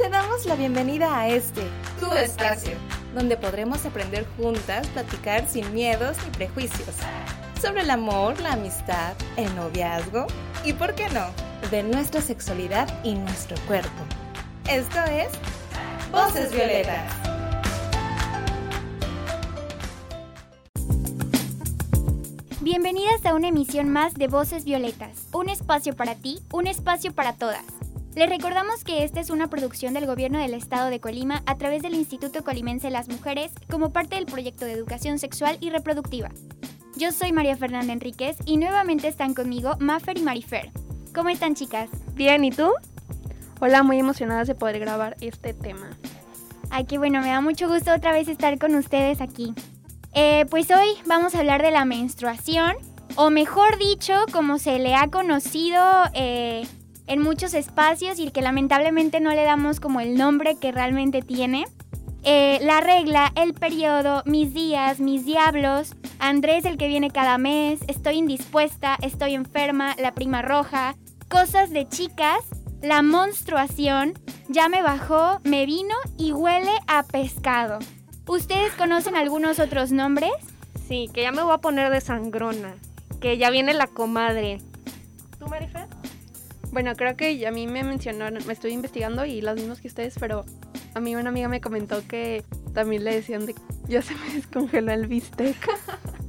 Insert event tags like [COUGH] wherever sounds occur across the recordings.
te damos la bienvenida a este, tu espacio, donde podremos aprender juntas, platicar sin miedos ni prejuicios, sobre el amor, la amistad, el noviazgo y, ¿por qué no?, de nuestra sexualidad y nuestro cuerpo. Esto es Voces Violetas. Bienvenidas a una emisión más de Voces Violetas, un espacio para ti, un espacio para todas. Les recordamos que esta es una producción del Gobierno del Estado de Colima a través del Instituto Colimense de las Mujeres como parte del proyecto de educación sexual y reproductiva. Yo soy María Fernanda Enríquez y nuevamente están conmigo Maffer y Marifer. ¿Cómo están chicas? Bien, ¿y tú? Hola, muy emocionadas de poder grabar este tema. Ay, qué bueno, me da mucho gusto otra vez estar con ustedes aquí. Eh, pues hoy vamos a hablar de la menstruación, o mejor dicho, como se le ha conocido eh, en muchos espacios y que lamentablemente no le damos como el nombre que realmente tiene. Eh, la regla, el periodo, mis días, mis diablos, Andrés el que viene cada mes, estoy indispuesta, estoy enferma, la prima roja, cosas de chicas, la menstruación, ya me bajó, me vino y huele a pescado. ¿Ustedes conocen algunos otros nombres? Sí, que ya me voy a poner de sangrona. Que ya viene la comadre. ¿Tú, Marifer? Bueno, creo que a mí me mencionaron, me estoy investigando y los mismos que ustedes, pero a mí una amiga me comentó que también le decían de ya se me [LAUGHS] descongeló el bistec.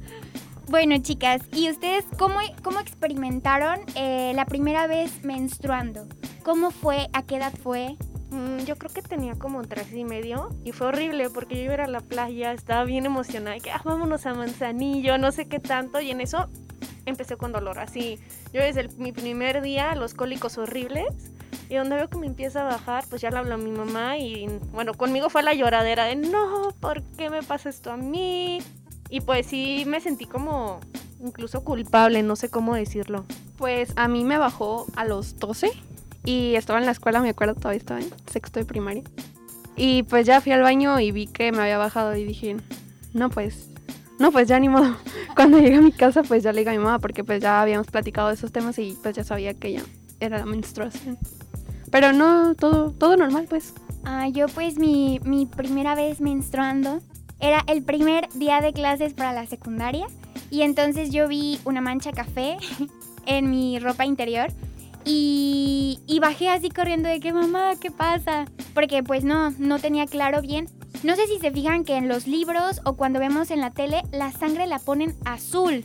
[LAUGHS] bueno, chicas, ¿y ustedes cómo, cómo experimentaron eh, la primera vez menstruando? ¿Cómo fue? ¿A qué edad fue? Mm, yo creo que tenía como tres y medio y fue horrible porque yo iba a la playa, estaba bien emocionada, que ah, vámonos a Manzanillo, no sé qué tanto, y en eso empecé con dolor, así. Yo desde mi primer día, los cólicos horribles, y donde veo que me empieza a bajar, pues ya le hablo a mi mamá y bueno, conmigo fue la lloradera de no, ¿por qué me pasa esto a mí? Y pues sí me sentí como incluso culpable, no sé cómo decirlo. Pues a mí me bajó a los 12 y estaba en la escuela, me acuerdo, todavía estaba en sexto de primaria. Y pues ya fui al baño y vi que me había bajado y dije, no pues, no pues ya ni modo. [LAUGHS] Cuando llegué a mi casa pues ya le dije a mi mamá porque pues ya habíamos platicado de esos temas y pues ya sabía que ya era la menstruación. Pero no, todo, todo normal pues. Ah, yo pues mi, mi primera vez menstruando era el primer día de clases para la secundaria y entonces yo vi una mancha café [LAUGHS] en mi ropa interior y, bajé así corriendo de que mamá, ¿qué pasa? Porque pues no, no tenía claro bien. No sé si se fijan que en los libros o cuando vemos en la tele la sangre la ponen azul.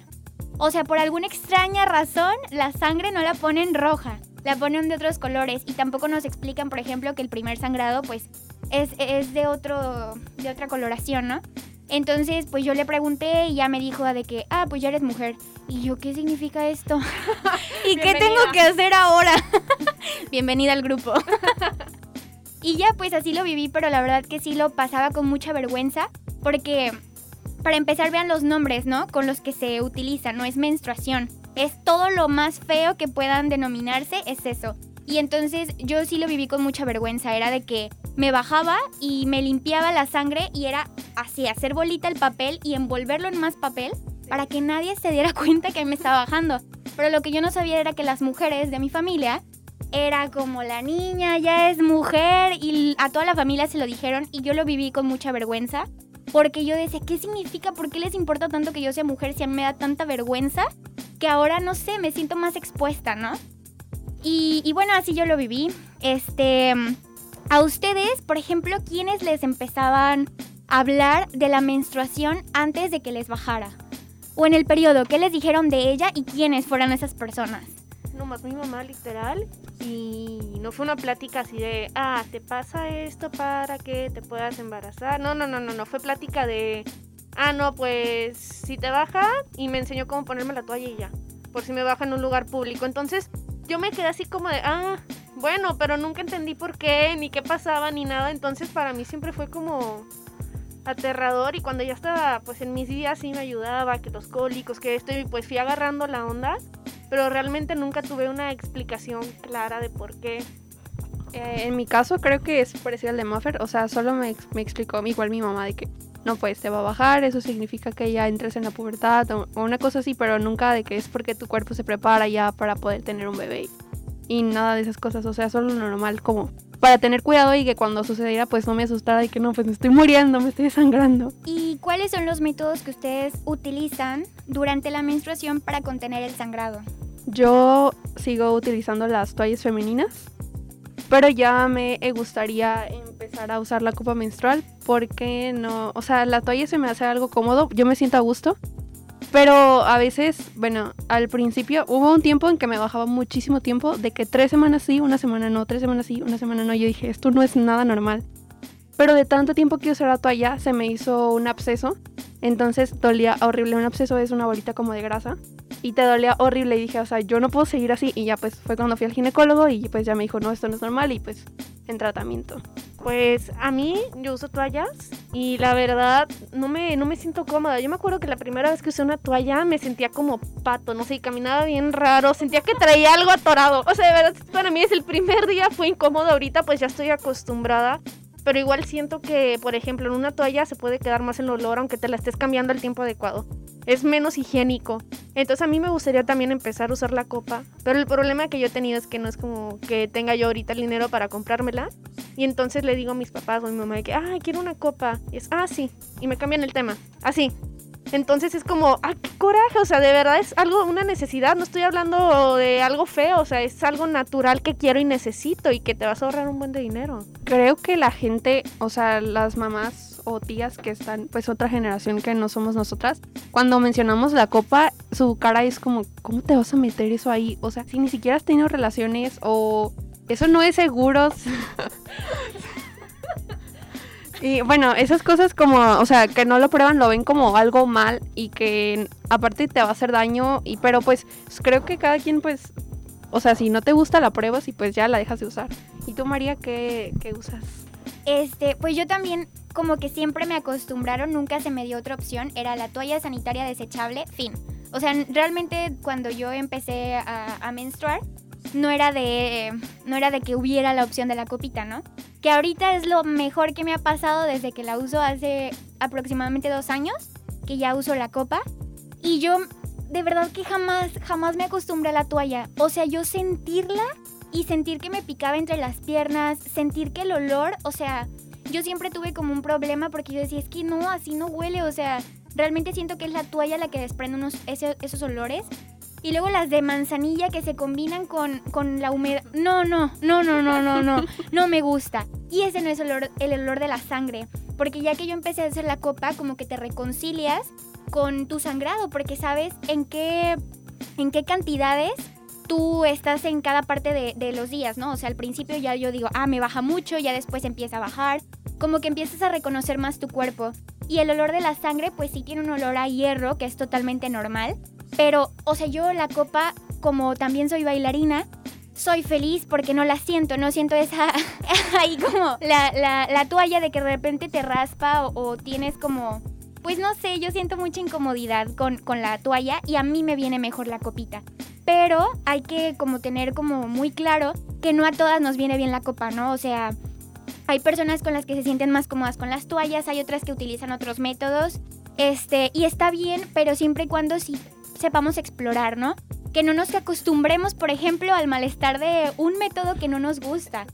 O sea, por alguna extraña razón la sangre no la ponen roja, la ponen de otros colores y tampoco nos explican, por ejemplo, que el primer sangrado pues es, es de, otro, de otra coloración, ¿no? Entonces, pues yo le pregunté y ya me dijo de que, ah, pues ya eres mujer. Y yo, ¿qué significa esto? [LAUGHS] [LAUGHS] ¿Y qué tengo que hacer ahora? [LAUGHS] Bienvenida al grupo. Y ya, pues así lo viví, pero la verdad que sí lo pasaba con mucha vergüenza, porque para empezar vean los nombres, ¿no? Con los que se utilizan, no es menstruación. Es todo lo más feo que puedan denominarse, es eso. Y entonces yo sí lo viví con mucha vergüenza, era de que me bajaba y me limpiaba la sangre y era así, hacer bolita el papel y envolverlo en más papel para que nadie se diera [LAUGHS] cuenta que me estaba bajando. Pero lo que yo no sabía era que las mujeres de mi familia era como la niña ya es mujer y a toda la familia se lo dijeron y yo lo viví con mucha vergüenza porque yo decía, ¿qué significa? ¿Por qué les importa tanto que yo sea mujer si me da tanta vergüenza? Que ahora no sé, me siento más expuesta, ¿no? Y, bueno, así yo lo viví. Este, a ustedes, por ejemplo, ¿quiénes les empezaban a hablar de la menstruación antes de que les bajara? O en el periodo, ¿qué les dijeron de ella y quiénes fueron esas personas? Nomás mi mamá, literal. Y no fue una plática así de, ah, te pasa esto para que te puedas embarazar. No, no, no, no, no. Fue plática de, ah, no, pues si te baja y me enseñó cómo ponerme la toalla y ya. Por si me baja en un lugar público. Entonces, yo me quedé así como de, ah, bueno, pero nunca entendí por qué, ni qué pasaba, ni nada. Entonces para mí siempre fue como aterrador y cuando ya estaba pues en mis días sí me ayudaba, que los cólicos, que esto y pues fui agarrando la onda, pero realmente nunca tuve una explicación clara de por qué. Eh, en mi caso creo que es parecido al de Muffer, o sea, solo me, me explicó igual mi mamá de que no, pues te va a bajar, eso significa que ya entres en la pubertad o, una cosa así, pero nunca de que es porque tu cuerpo se prepara ya para poder tener un bebé. y nada de esas cosas, o sea, solo lo normal como para tener cuidado y que cuando sucediera pues no me asustara y que no, pues me estoy muriendo, me estoy sangrando. ¿Y cuáles son los métodos que ustedes utilizan durante la menstruación para contener el sangrado? Yo sigo utilizando las toallas femeninas, pero ya me gustaría empezar a usar la copa menstrual porque no, o sea, la toalla se me hace algo cómodo, yo me siento a gusto pero a veces, bueno, al principio hubo un tiempo en que me bajaba muchísimo tiempo de que tres semanas sí, una semana no, tres semanas sí, una semana no. Yo dije, esto no es nada normal. Pero de tanto tiempo que usé la toalla se me hizo un absceso. Entonces dolía horrible. Un absceso es una bolita como de grasa. Y te dolía horrible. Y dije, o sea, yo no puedo seguir así. Y ya pues fue cuando fui al ginecólogo y pues ya me dijo, no, esto no es normal. Y pues en tratamiento. Pues a mí yo uso toallas y la verdad no me, no me siento cómoda. Yo me acuerdo que la primera vez que usé una toalla me sentía como pato, no sé, y caminaba bien raro, sentía que traía algo atorado. O sea, de verdad, para mí es el primer día, fue incómodo ahorita, pues ya estoy acostumbrada pero igual siento que, por ejemplo, en una toalla se puede quedar más el olor aunque te la estés cambiando al tiempo adecuado. Es menos higiénico. Entonces a mí me gustaría también empezar a usar la copa, pero el problema que yo he tenido es que no es como que tenga yo ahorita el dinero para comprármela. Y entonces le digo a mis papás o a mi mamá que, ay, quiero una copa. Y es, ah, sí. Y me cambian el tema. Así. Entonces es como, ah, qué coraje, o sea, de verdad es algo, una necesidad, no estoy hablando de algo feo, o sea, es algo natural que quiero y necesito y que te vas a ahorrar un buen de dinero. Creo que la gente, o sea, las mamás o tías que están, pues otra generación que no somos nosotras, cuando mencionamos la copa, su cara es como, ¿cómo te vas a meter eso ahí? O sea, si ni siquiera has tenido relaciones o eso no es seguro. [LAUGHS] [LAUGHS] Y bueno, esas cosas como, o sea, que no lo prueban, lo ven como algo mal y que aparte te va a hacer daño. Y pero pues creo que cada quien pues, o sea, si no te gusta la pruebas y pues ya la dejas de usar. ¿Y tú María qué, qué usas? Este, pues yo también como que siempre me acostumbraron, nunca se me dio otra opción, era la toalla sanitaria desechable, fin. O sea, realmente cuando yo empecé a, a menstruar, no era de no era de que hubiera la opción de la copita, ¿no? Que ahorita es lo mejor que me ha pasado desde que la uso hace aproximadamente dos años, que ya uso la copa. Y yo de verdad que jamás, jamás me acostumbré a la toalla. O sea, yo sentirla y sentir que me picaba entre las piernas, sentir que el olor, o sea, yo siempre tuve como un problema porque yo decía, es que no, así no huele, o sea, realmente siento que es la toalla la que desprende unos, esos olores y luego las de manzanilla que se combinan con, la humedad. No, no, no, no, no, no, no. No me gusta. Y ese no es el olor, el olor de la sangre. Porque ya que yo empecé a hacer la copa, como que te reconcilias con tu sangrado. Porque sabes en qué, en qué cantidades tú estás en cada parte de, de, los días, ¿no? O sea, al principio ya yo digo, ah, me baja mucho, ya después empieza a bajar. Como que empiezas a reconocer más tu cuerpo. Y el olor de la sangre, pues sí tiene un olor a hierro, que es totalmente normal. Pero, o sea, yo la copa, como también soy bailarina, soy feliz porque no la siento, no siento esa [LAUGHS] ahí como la, toalla de que de repente te raspa o, tienes como, pues no sé, yo siento mucha incomodidad con, con, la toalla y a mí me viene mejor la copita. Pero hay que como tener como muy claro que no a todas nos viene bien la copa, ¿no? O sea, hay personas con las que se sienten más cómodas con las toallas, hay otras que utilizan otros métodos. Este, y está bien, pero siempre y cuando sí sepamos explorar, ¿no? Que no nos acostumbremos, por ejemplo, al malestar de un método que no nos gusta.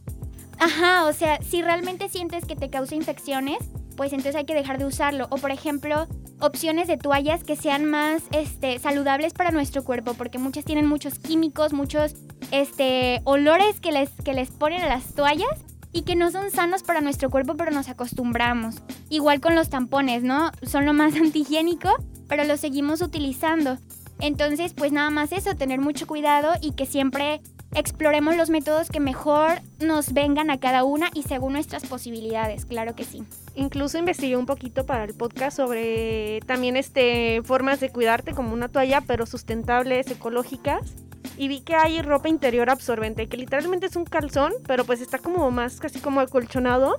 Ajá, o sea, si realmente sientes que te causa infecciones, pues entonces hay que dejar de usarlo. O por ejemplo, opciones de toallas que sean más este, saludables para nuestro cuerpo, porque muchas tienen muchos químicos, muchos este, olores que les, que les ponen a las toallas y que no son sanos para nuestro cuerpo, pero nos acostumbramos. Igual con los tampones, ¿no? Son lo más [LAUGHS] antihigiénico, pero los seguimos utilizando. Entonces, pues nada más eso, tener mucho cuidado y que siempre exploremos los métodos que mejor nos vengan a cada una y según nuestras posibilidades, claro que sí. Incluso investigué un poquito para el podcast sobre también este formas de cuidarte como una toalla, pero sustentables, ecológicas. Y vi que hay ropa interior absorbente, que literalmente es un calzón, pero pues está como más casi como acolchonado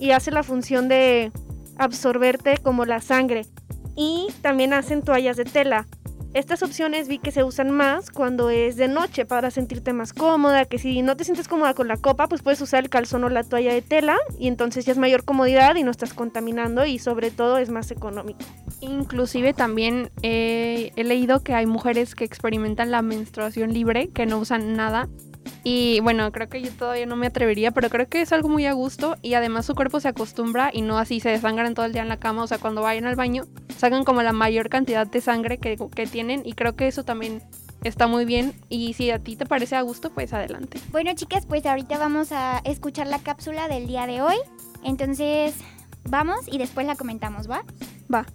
y hace la función de absorberte como la sangre. Y también hacen toallas de tela. Estas opciones vi que se usan más cuando es de noche para sentirte más cómoda, que si no te sientes cómoda con la copa, pues puedes usar el calzón o la toalla de tela y entonces ya es mayor comodidad y no estás contaminando y sobre todo es más económico. Inclusive también he leído que hay mujeres que experimentan la menstruación libre, que no usan nada Y bueno, creo que yo todavía no me atrevería, pero creo que es algo muy a gusto y además su cuerpo se acostumbra y no así se desangran todo el día en la cama. O sea, cuando vayan al baño, sacan como la mayor cantidad de sangre que, que tienen y creo que eso también está muy bien y si a ti te parece a gusto, pues adelante. Bueno, chicas, pues ahorita vamos a escuchar la cápsula del día de hoy. Entonces, vamos y después la comentamos, ¿va? Va.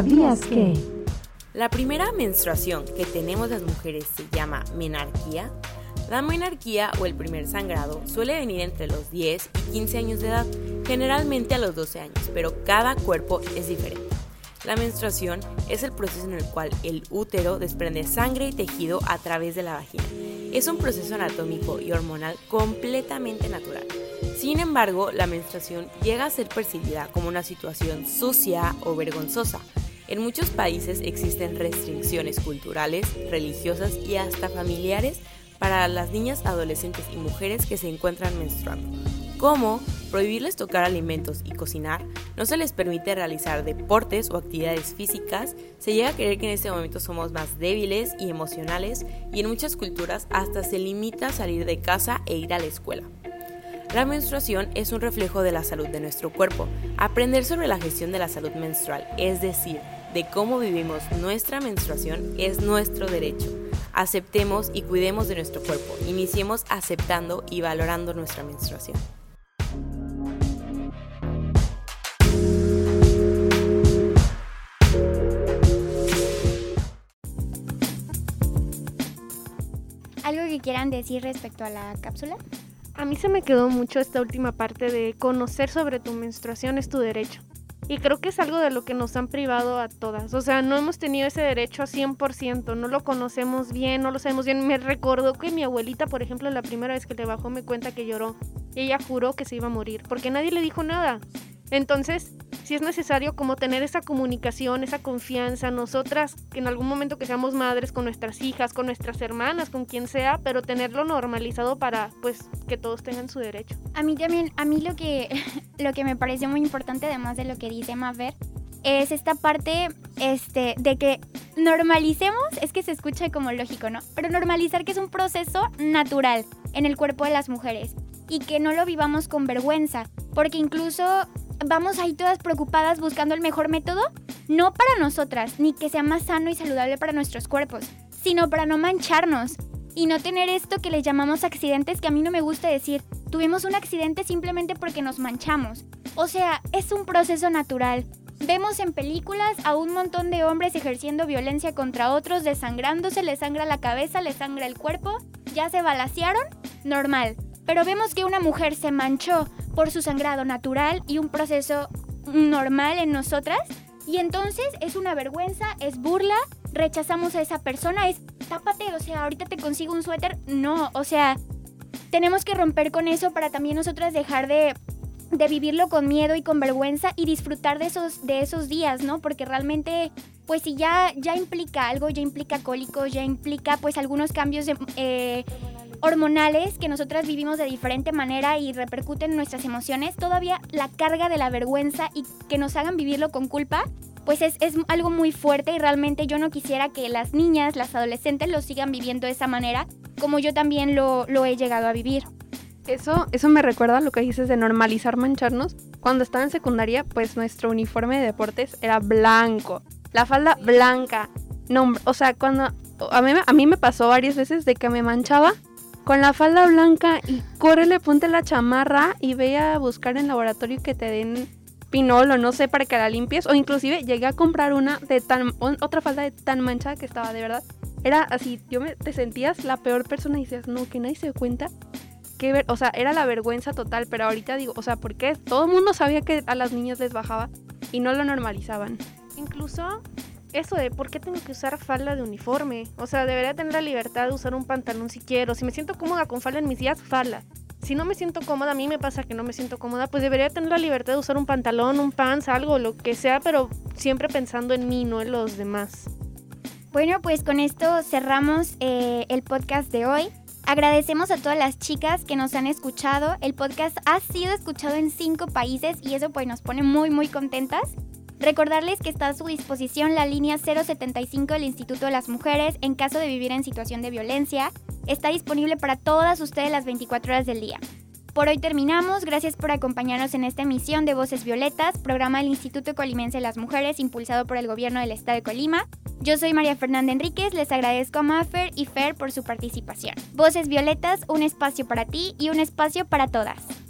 ¿Sabías que? La primera menstruación que tenemos las mujeres se llama menarquía. La menarquía o el primer sangrado suele venir entre los 10 y 15 años de edad, generalmente a los 12 años, pero cada cuerpo es diferente. La menstruación es el proceso en el cual el útero desprende sangre y tejido a través de la vagina. Es un proceso anatómico y hormonal completamente natural. Sin embargo, la menstruación llega a ser percibida como una situación sucia o vergonzosa. En muchos países existen restricciones culturales, religiosas y hasta familiares para las niñas, adolescentes y mujeres que se encuentran menstruando, como prohibirles tocar alimentos y cocinar, no se les permite realizar deportes o actividades físicas, se llega a creer que en este momento somos más débiles y emocionales y en muchas culturas hasta se limita a salir de casa e ir a la escuela. La menstruación es un reflejo de la salud de nuestro cuerpo. Aprender sobre la gestión de la salud menstrual, es decir, de cómo vivimos nuestra menstruación, es nuestro derecho. Aceptemos y cuidemos de nuestro cuerpo. Iniciemos aceptando y valorando nuestra menstruación. ¿Algo que quieran decir respecto a la cápsula? A mí se me quedó mucho esta última parte de conocer sobre tu menstruación es tu derecho. Y creo que es algo de lo que nos han privado a todas. O sea, no hemos tenido ese derecho a 100%, no lo conocemos bien, no lo sabemos bien. Me recordó que mi abuelita, por ejemplo, la primera vez que le bajó me cuenta que lloró. Ella juró que se iba a morir, porque nadie le dijo nada. Entonces, si es necesario como tener esa comunicación, esa confianza, nosotras en algún momento que seamos madres con nuestras hijas, con nuestras hermanas, con quien sea, pero tenerlo normalizado para pues que todos tengan su derecho. A mí también, a mí lo que, [LAUGHS] lo que me parece muy importante, además de lo que dice Maver, es esta parte este, de que normalicemos, es que se escucha como lógico, ¿no? Pero normalizar que es un proceso natural en el cuerpo de las mujeres y que no lo vivamos con vergüenza, porque incluso vamos ahí todas preocupadas buscando el mejor método, no para nosotras, ni que sea más sano y saludable para nuestros cuerpos, sino para no mancharnos y no tener esto que le llamamos accidentes que a mí no me gusta decir. Tuvimos un accidente simplemente porque nos manchamos. O sea, es un proceso natural. Vemos en películas a un montón de hombres ejerciendo violencia contra otros, desangrándose, les sangra la cabeza, les sangra el cuerpo, ya se balasearon, normal. Pero vemos que una mujer se manchó por su sangrado natural y un proceso normal en nosotras. Y entonces es una vergüenza, es burla, rechazamos a esa persona, es tápate, o sea, ahorita te consigo un suéter. No, o sea, tenemos que romper con eso para también nosotras dejar de, de vivirlo con miedo y con vergüenza y disfrutar de esos, de esos días, ¿no? Porque realmente, pues si ya, ya implica algo, ya implica cólicos, ya implica pues algunos cambios de, eh, hormonales que nosotras vivimos de diferente manera y repercuten en nuestras emociones, todavía la carga de la vergüenza y que nos hagan vivirlo con culpa, pues es, algo muy fuerte y realmente yo no quisiera que las niñas, las adolescentes lo sigan viviendo de esa manera, como yo también lo, lo he llegado a vivir. Eso, eso me recuerda a lo que dices de normalizar mancharnos. Cuando estaba en secundaria, pues nuestro uniforme de deportes era blanco. La falda blanca. No, o sea, cuando a mí, a mí me pasó varias veces de que me manchaba con la falda blanca y córrele, ponte la chamarra y ve a buscar en laboratorio que te den pinol o no sé para que la limpies o inclusive llegué a comprar una de tan otra falda de tan manchada que estaba de verdad era así yo me te sentías la peor persona y decías no que nadie se dio cuenta que ver o sea era la vergüenza total pero ahorita digo o sea porque todo el mundo sabía que a las niñas les bajaba y no lo normalizaban. Incluso eso de por qué tengo que usar falda de uniforme. O sea, debería tener la libertad de usar un pantalón si quiero. Si me siento cómoda con falda en mis días, falda. Si no me siento cómoda, a mí me pasa que no me siento cómoda, pues debería tener la libertad de usar un pantalón, un pants, algo, lo que sea, pero siempre pensando en mí, no en los demás. Bueno, pues con esto cerramos eh, el podcast de hoy. Agradecemos a todas las chicas que nos han escuchado. El podcast ha sido escuchado en cinco países y eso pues nos pone muy muy contentas. Recordarles que está a su disposición la línea 075 del Instituto de las Mujeres en caso de vivir en situación de violencia. Está disponible para todas ustedes las 24 horas del día. Por hoy terminamos. Gracias por acompañarnos en esta emisión de Voces Violetas, programa del Instituto Colimense de las Mujeres impulsado por el gobierno del estado de Colima. Yo soy María Fernanda Enríquez, les agradezco a Maffer y Fer por su participación. Voces Violetas, un espacio para ti y un espacio para todas.